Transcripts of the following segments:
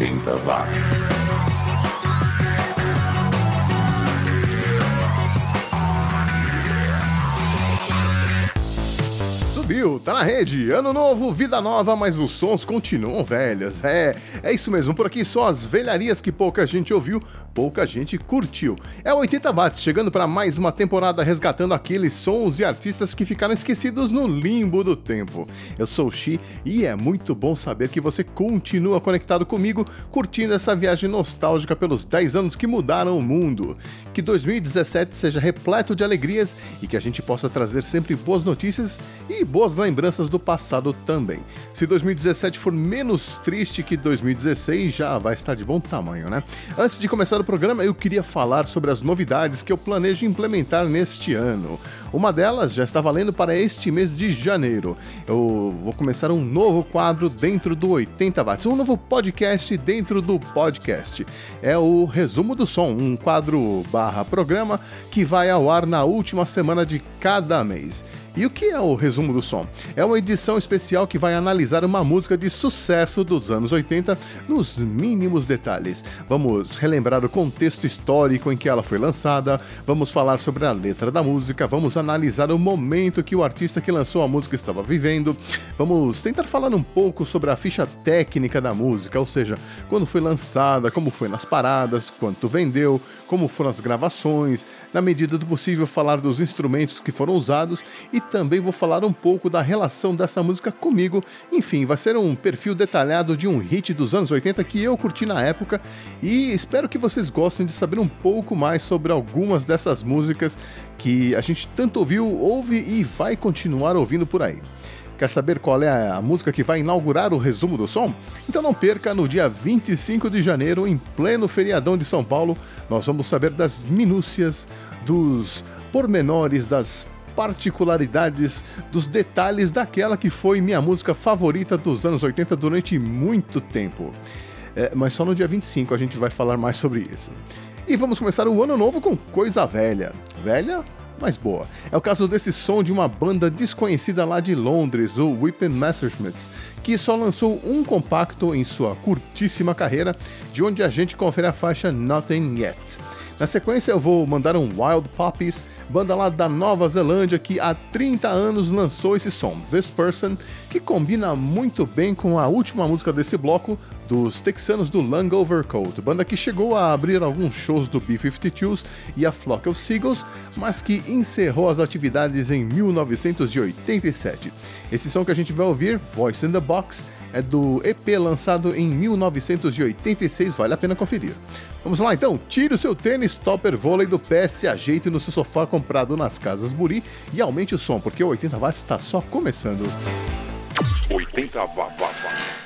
80 watts. Tá na rede. Ano novo, vida nova, mas os sons continuam velhos. É, é isso mesmo. Por aqui só as velharias que pouca gente ouviu, pouca gente curtiu. É o 80 watts chegando para mais uma temporada resgatando aqueles sons e artistas que ficaram esquecidos no limbo do tempo. Eu sou o Xi e é muito bom saber que você continua conectado comigo, curtindo essa viagem nostálgica pelos 10 anos que mudaram o mundo. Que 2017 seja repleto de alegrias e que a gente possa trazer sempre boas notícias e boas boas lembranças do passado também. Se 2017 for menos triste que 2016, já vai estar de bom tamanho, né? Antes de começar o programa, eu queria falar sobre as novidades que eu planejo implementar neste ano. Uma delas já está valendo para este mês de janeiro. Eu vou começar um novo quadro dentro do 80 watts, um novo podcast dentro do podcast. É o Resumo do Som, um quadro barra programa que vai ao ar na última semana de cada mês. E o que é o resumo do som? É uma edição especial que vai analisar uma música de sucesso dos anos 80 nos mínimos detalhes. Vamos relembrar o contexto histórico em que ela foi lançada, vamos falar sobre a letra da música, vamos analisar o momento que o artista que lançou a música estava vivendo, vamos tentar falar um pouco sobre a ficha técnica da música, ou seja, quando foi lançada, como foi nas paradas, quanto vendeu, como foram as gravações, na medida do possível falar dos instrumentos que foram usados e também vou falar um pouco da relação dessa música comigo. Enfim, vai ser um perfil detalhado de um hit dos anos 80 que eu curti na época e espero que vocês gostem de saber um pouco mais sobre algumas dessas músicas que a gente tanto ouviu, ouve e vai continuar ouvindo por aí. Quer saber qual é a música que vai inaugurar o resumo do som? Então não perca, no dia 25 de janeiro, em pleno feriadão de São Paulo, nós vamos saber das minúcias, dos pormenores, das particularidades, dos detalhes daquela que foi minha música favorita dos anos 80 durante muito tempo. É, mas só no dia 25 a gente vai falar mais sobre isso. E vamos começar o ano novo com coisa velha. Velha, mas boa. É o caso desse som de uma banda desconhecida lá de Londres, o Whippin' Messerschmitts, que só lançou um compacto em sua curtíssima carreira, de onde a gente confere a faixa Nothing Yet. Na sequência eu vou mandar um Wild Poppies banda lá da Nova Zelândia que há 30 anos lançou esse som, This Person, que combina muito bem com a última música desse bloco, dos texanos do Lung Overcoat, banda que chegou a abrir alguns shows do B-52s e a Flock of Seagulls, mas que encerrou as atividades em 1987. Esse som que a gente vai ouvir, Voice in the Box, é do EP lançado em 1986, vale a pena conferir. Vamos lá então, tire o seu tênis topper vôlei do pé, se ajeite no seu sofá comprado nas casas Buri e aumente o som, porque o 80 watts está só começando. 80 watts.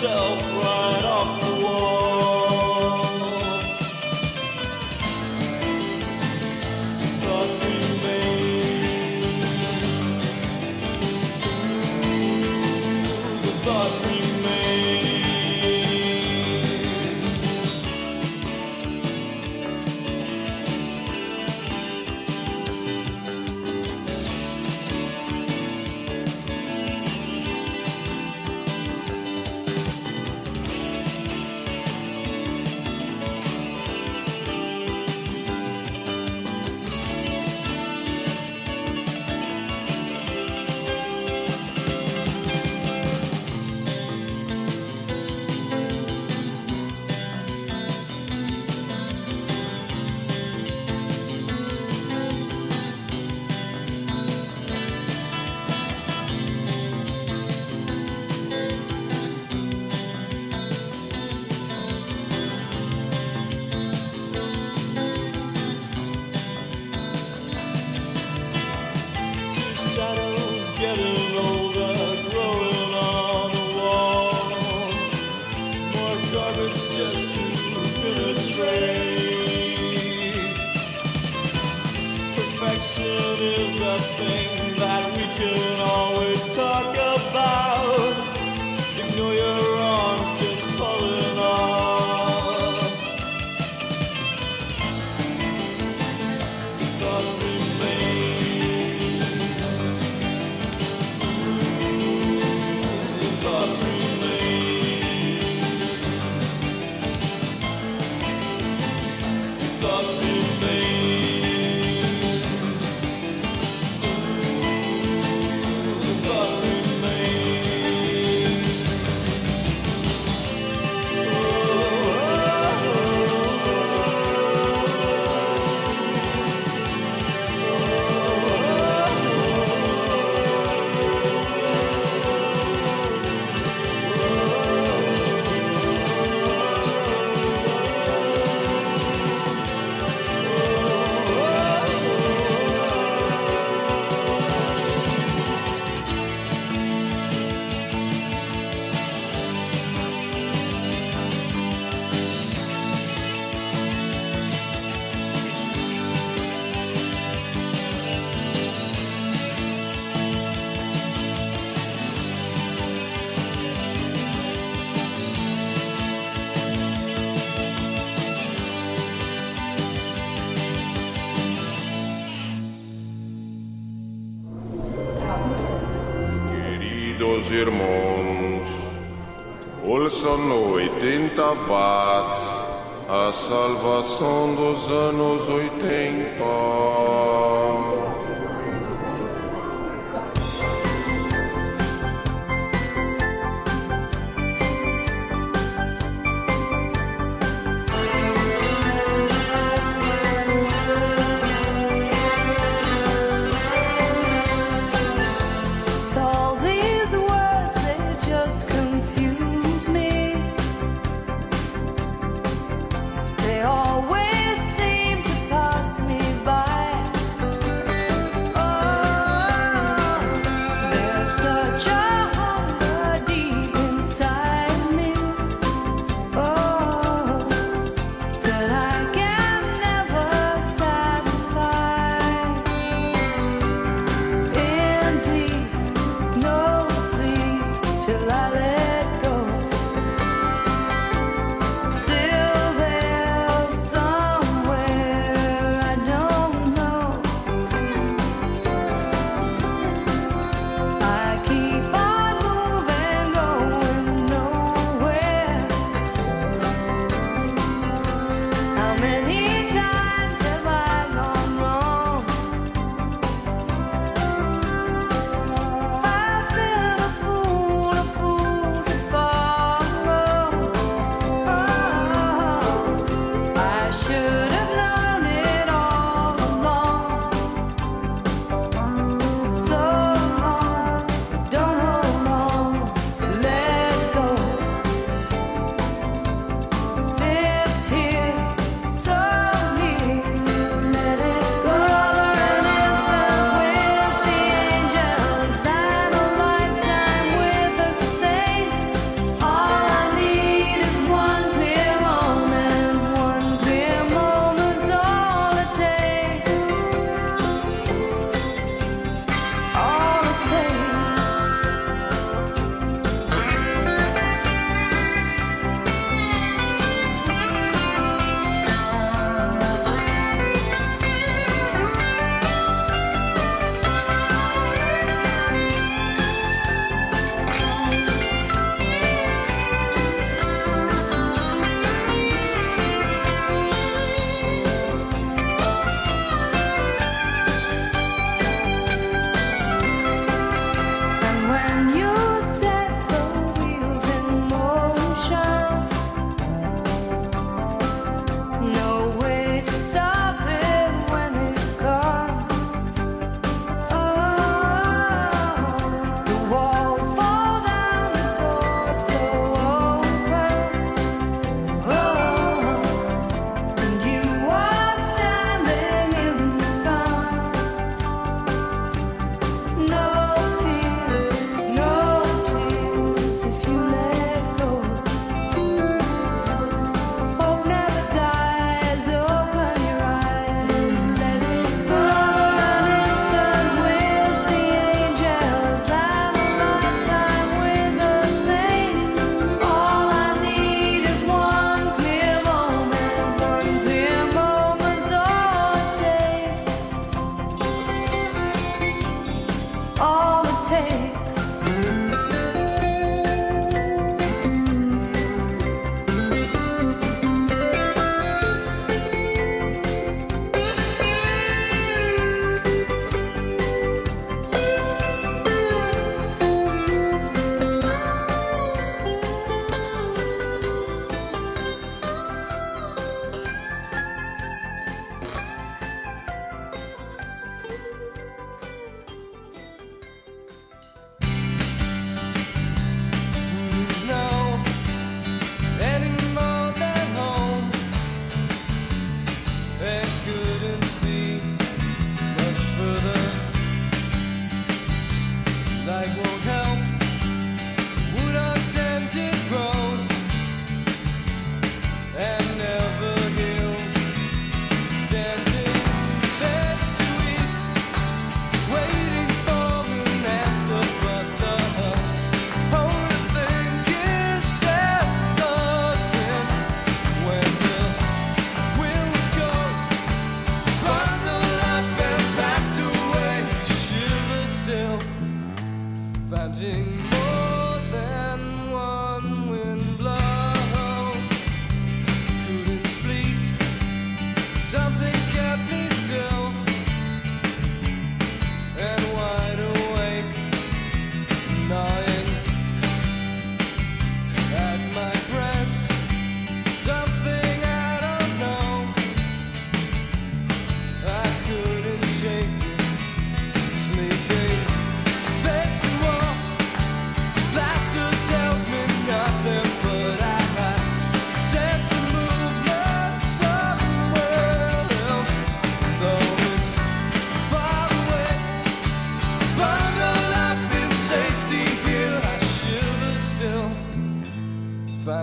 so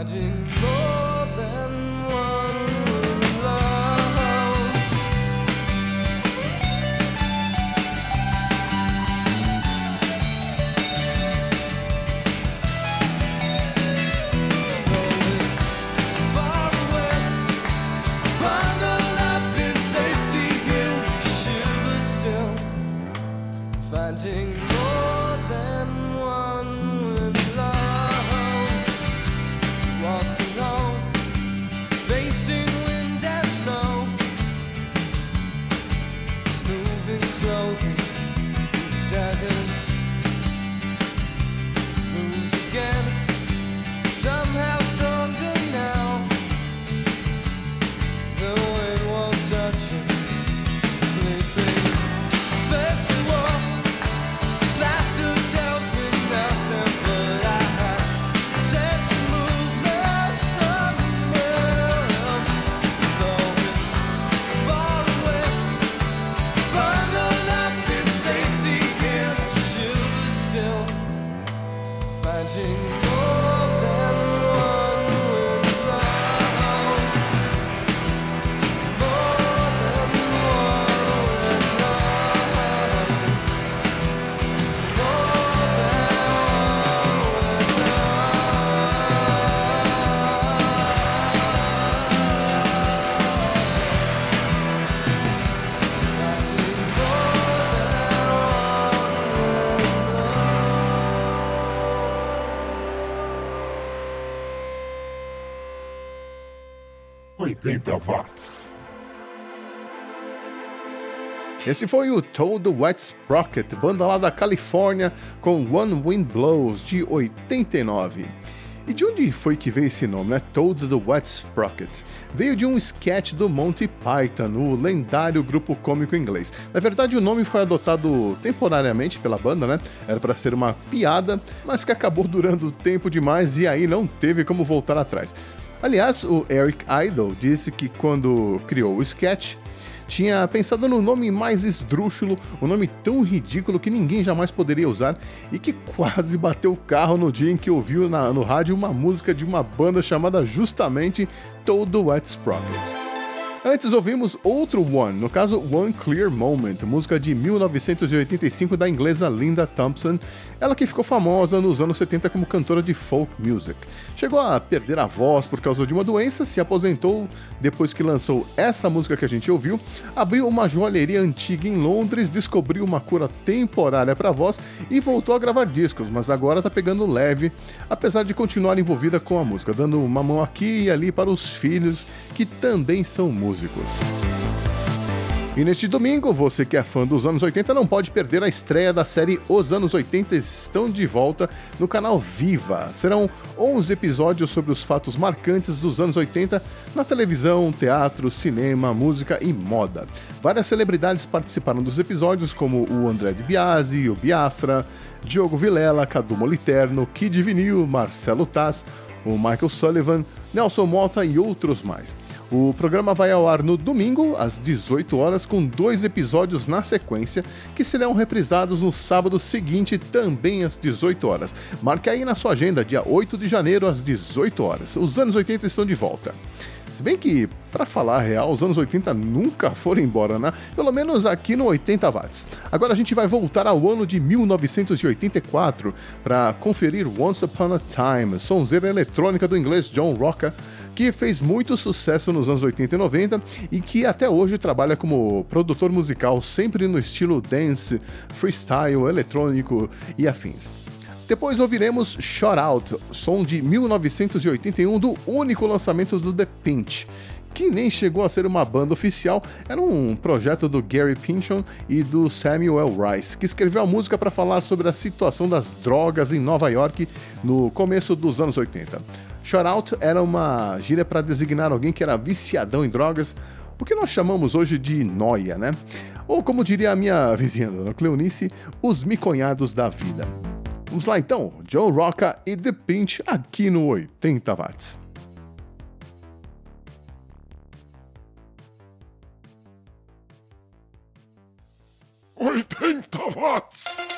Finding more than 80 watts. Esse foi o Toad Wet Sprocket, banda lá da Califórnia, com One Wind Blows de 89. E de onde foi que veio esse nome, né? Toad the Wet Sprocket? Veio de um sketch do Monty Python, o lendário grupo cômico inglês. Na verdade, o nome foi adotado temporariamente pela banda, né? Era para ser uma piada, mas que acabou durando tempo demais e aí não teve como voltar atrás. Aliás, o Eric Idle disse que quando criou o sketch, tinha pensado no nome mais esdrúxulo, um nome tão ridículo que ninguém jamais poderia usar e que quase bateu o carro no dia em que ouviu na- no rádio uma música de uma banda chamada justamente Toad Wet Sprocket. Antes ouvimos outro One, no caso One Clear Moment, música de 1985 da inglesa Linda Thompson, ela que ficou famosa nos anos 70 como cantora de folk music. Chegou a perder a voz por causa de uma doença, se aposentou depois que lançou essa música que a gente ouviu, abriu uma joalheria antiga em Londres, descobriu uma cura temporária para a voz e voltou a gravar discos, mas agora tá pegando leve, apesar de continuar envolvida com a música, dando uma mão aqui e ali para os filhos que também são músicos. E neste domingo, você que é fã dos anos 80 não pode perder a estreia da série Os Anos 80 estão de volta no canal Viva. Serão 11 episódios sobre os fatos marcantes dos anos 80 na televisão, teatro, cinema, música e moda. Várias celebridades participaram dos episódios, como o André de Biasi, o Biafra, Diogo Vilela, Cadu Moliterno, Kid Vinil, Marcelo Taz, o Michael Sullivan, Nelson Mota e outros mais. O programa vai ao ar no domingo, às 18 horas, com dois episódios na sequência, que serão reprisados no sábado seguinte, também às 18 horas. Marque aí na sua agenda, dia 8 de janeiro, às 18 horas. Os anos 80 estão de volta. Se bem que, para falar real, os anos 80 nunca foram embora, né? Pelo menos aqui no 80 watts. Agora a gente vai voltar ao ano de 1984 para conferir Once Upon a Time, sonzeira eletrônica do inglês John Rocca, que fez muito sucesso nos anos 80 e 90 e que até hoje trabalha como produtor musical, sempre no estilo dance, freestyle, eletrônico e afins. Depois ouviremos Shot Out, som de 1981 do único lançamento do The Pinch, que nem chegou a ser uma banda oficial, era um projeto do Gary Pinchon e do Samuel Rice, que escreveu a música para falar sobre a situação das drogas em Nova York no começo dos anos 80. Shot Out era uma gíria para designar alguém que era viciadão em drogas, o que nós chamamos hoje de noia, né? Ou como diria a minha vizinha, Dona Cleonice, os miconhados da vida. Vamos lá então, Joe Rocca e The Pinch aqui no 80 watts. Oitenta watts.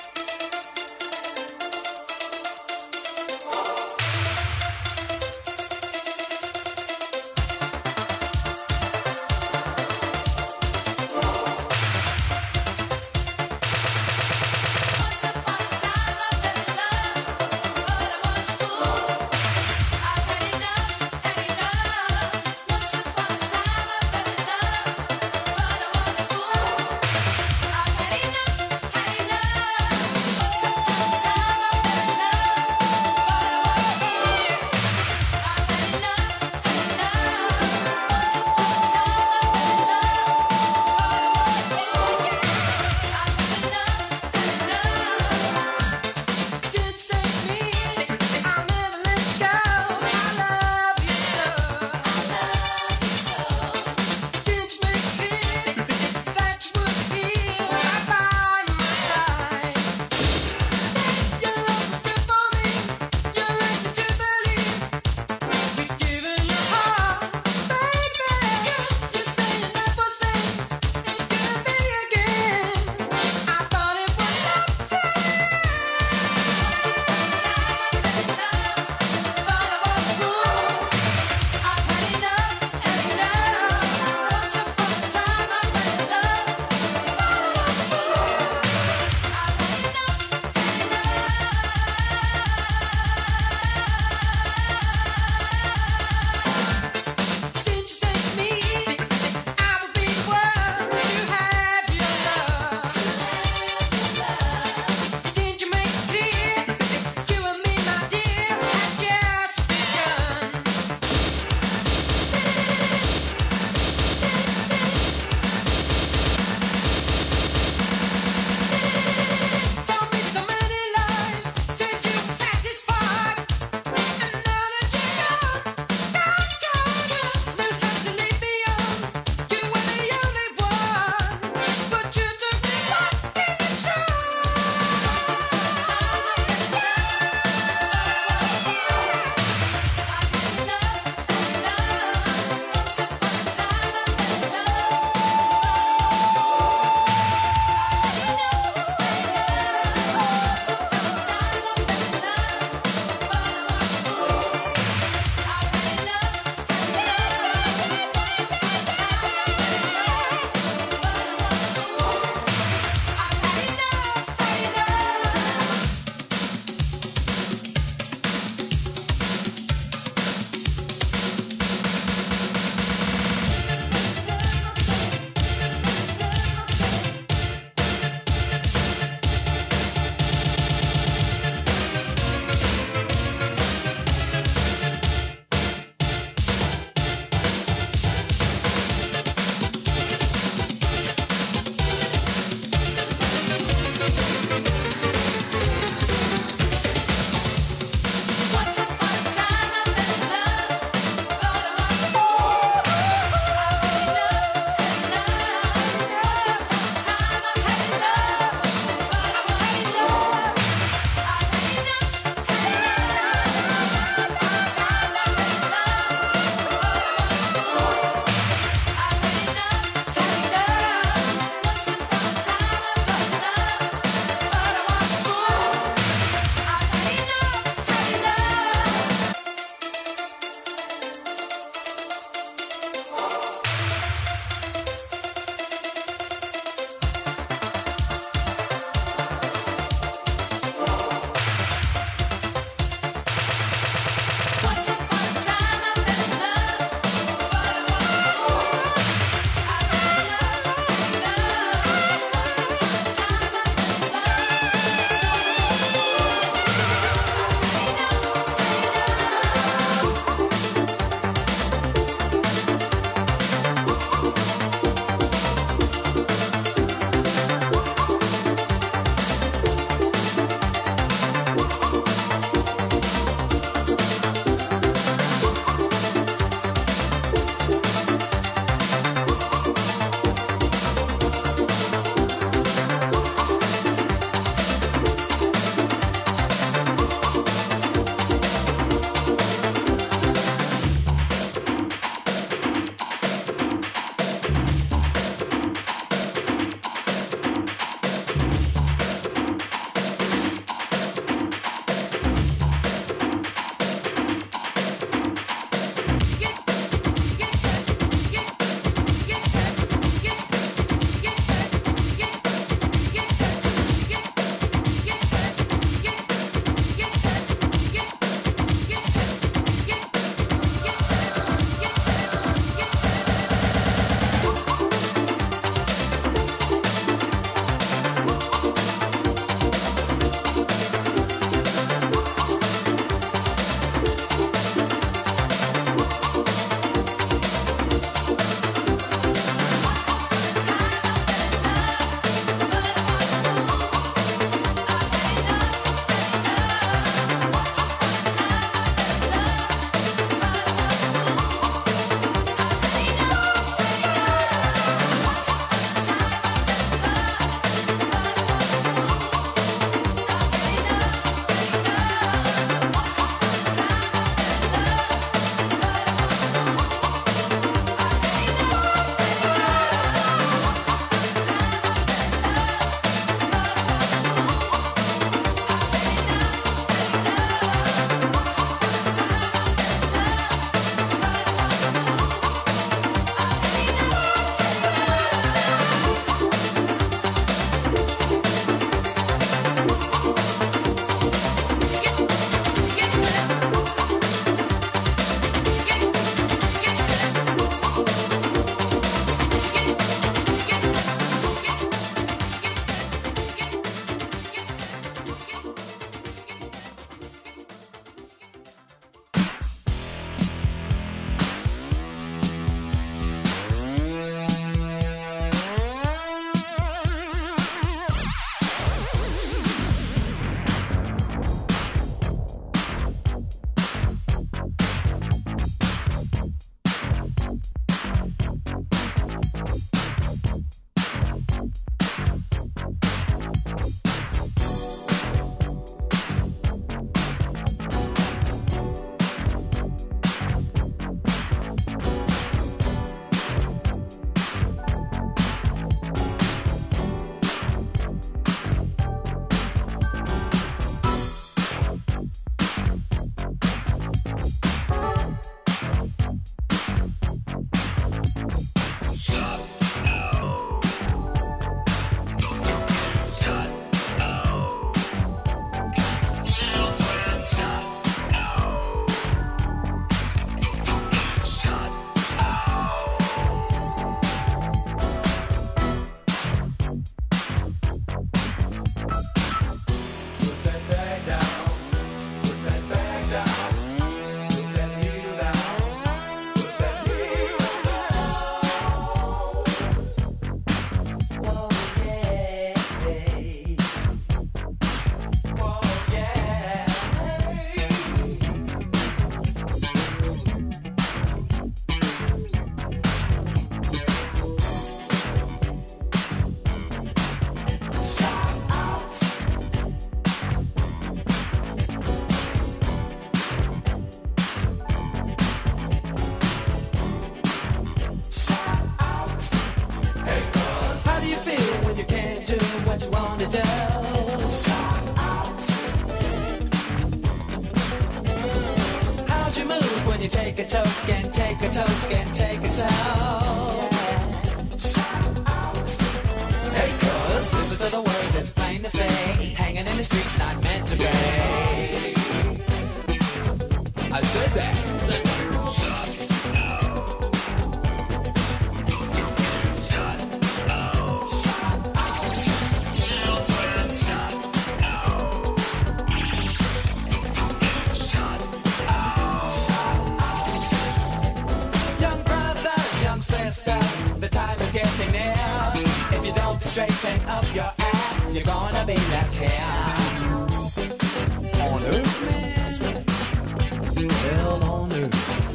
all on earth.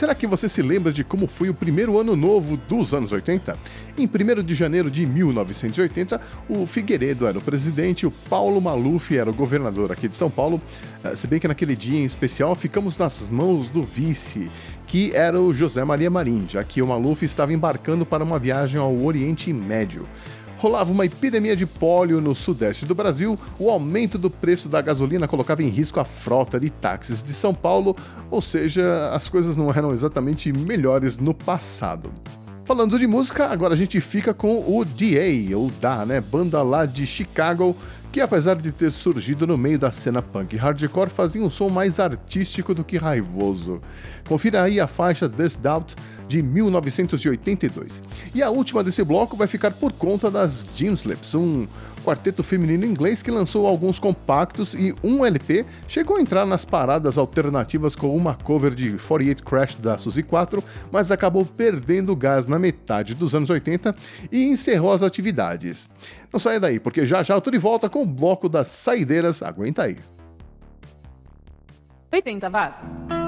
Será que você se lembra de como foi o primeiro ano novo dos anos 80? Em 1 de janeiro de 1980, o Figueiredo era o presidente, o Paulo Maluf era o governador aqui de São Paulo. Eh, Se bem que naquele dia em especial ficamos nas mãos do vice, que era o José Maria Marim, já que o Maluf estava embarcando para uma viagem ao Oriente Médio. Rolava uma epidemia de pólio no sudeste do Brasil, o aumento do preço da gasolina colocava em risco a frota de táxis de São Paulo, ou seja, as coisas não eram exatamente melhores no passado. Falando de música, agora a gente fica com o DA, ou DA, né? Banda lá de Chicago, que apesar de ter surgido no meio da cena punk hardcore, fazia um som mais artístico do que raivoso. Confira aí a faixa This Doubt de 1982. E a última desse bloco vai ficar por conta das Gym Slips, um quarteto feminino inglês que lançou alguns compactos e um LP, chegou a entrar nas paradas alternativas com uma cover de 48 Crash da Suzy 4, mas acabou perdendo gás na metade dos anos 80 e encerrou as atividades. Não saia daí, porque já já eu tô de volta com o bloco das saideiras, aguenta aí. 80 watts.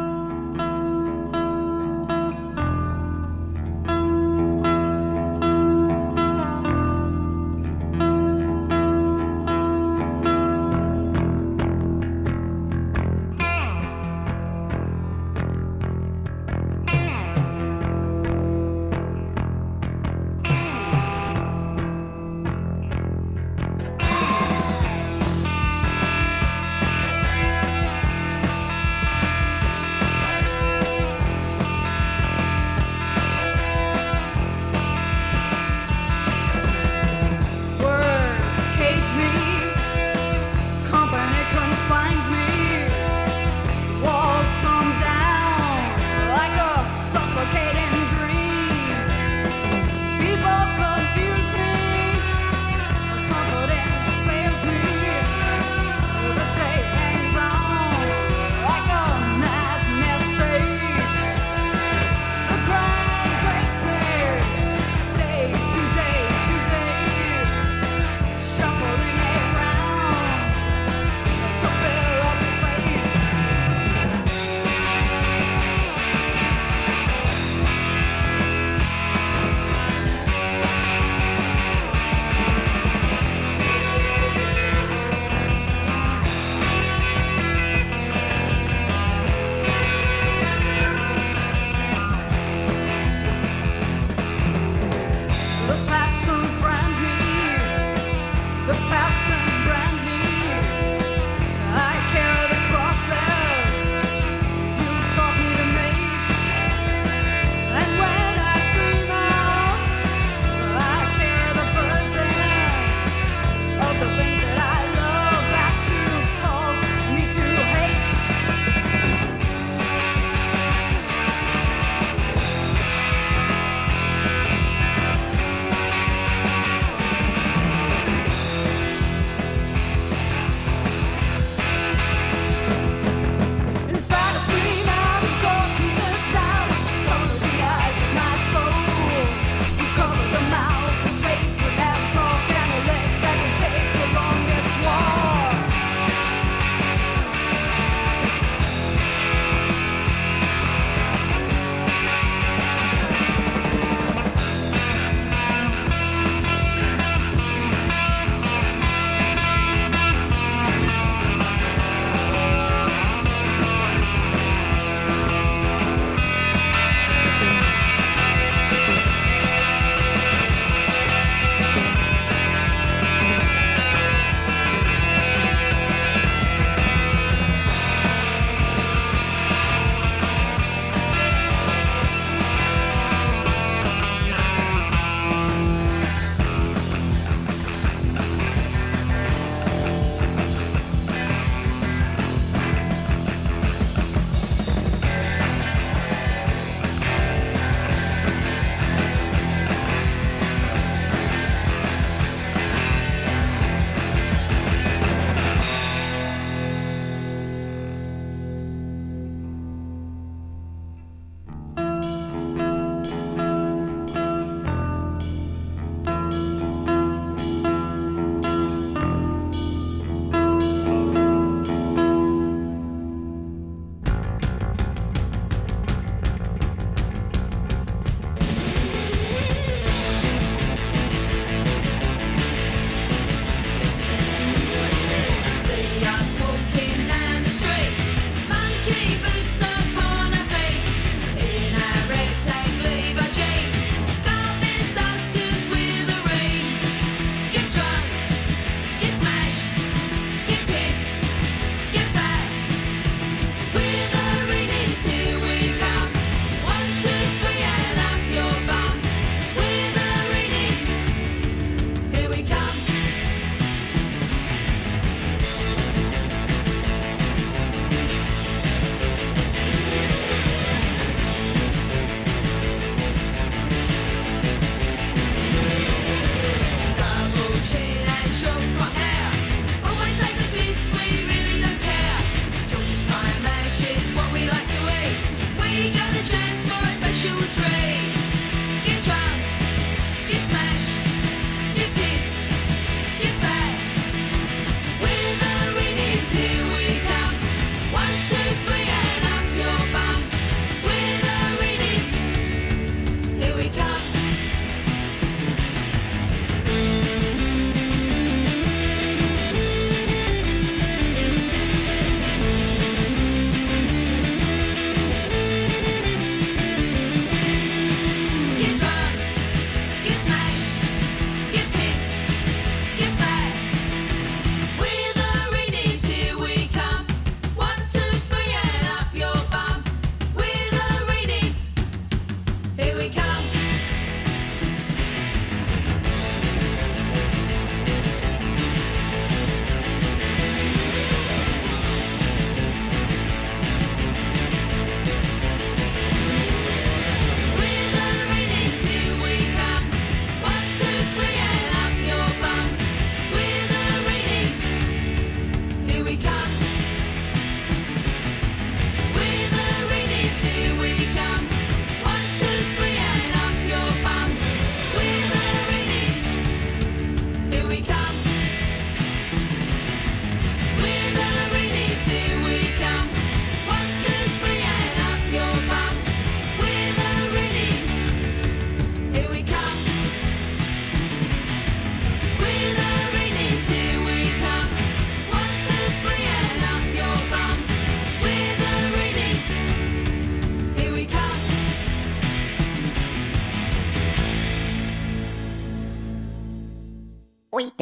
Here we come.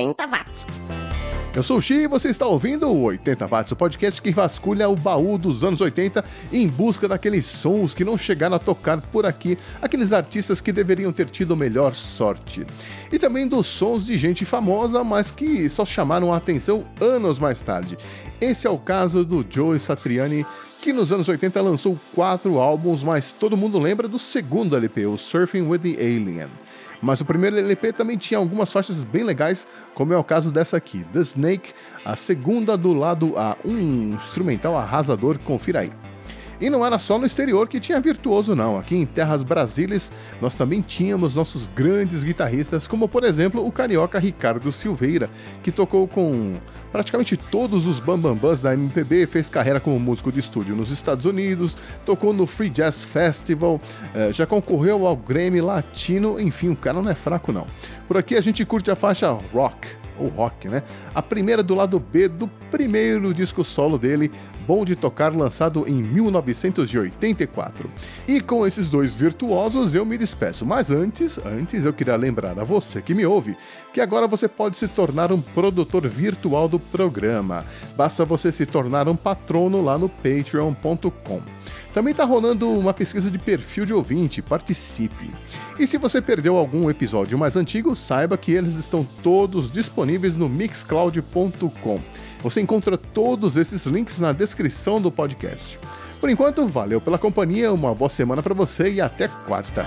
80 watts. Eu sou o Xi e você está ouvindo o 80 Watts, o podcast que vasculha o baú dos anos 80 em busca daqueles sons que não chegaram a tocar por aqui, aqueles artistas que deveriam ter tido melhor sorte. E também dos sons de gente famosa, mas que só chamaram a atenção anos mais tarde. Esse é o caso do Joe Satriani, que nos anos 80 lançou quatro álbuns, mas todo mundo lembra do segundo LP, o Surfing with the Alien. Mas o primeiro LP também tinha algumas faixas bem legais, como é o caso dessa aqui, The Snake, a segunda do lado A, um instrumental arrasador, confira aí. E não era só no exterior que tinha virtuoso, não. Aqui em terras brasileiras, nós também tínhamos nossos grandes guitarristas, como por exemplo o carioca Ricardo Silveira, que tocou com praticamente todos os bambambãs da MPB, fez carreira como músico de estúdio nos Estados Unidos, tocou no Free Jazz Festival, eh, já concorreu ao Grammy Latino, enfim, o cara não é fraco não. Por aqui a gente curte a faixa Rock, ou rock, né? A primeira do lado B do primeiro disco solo dele, Bom de Tocar, lançado em 1984. E com esses dois virtuosos eu me despeço, mas antes, antes eu queria lembrar a você que me ouve que agora você pode se tornar um produtor virtual do programa. Basta você se tornar um patrono lá no patreon.com. Também está rolando uma pesquisa de perfil de ouvinte, participe. E se você perdeu algum episódio mais antigo, saiba que eles estão todos disponíveis no mixcloud.com. Você encontra todos esses links na descrição do podcast. Por enquanto, valeu pela companhia, uma boa semana para você e até quarta.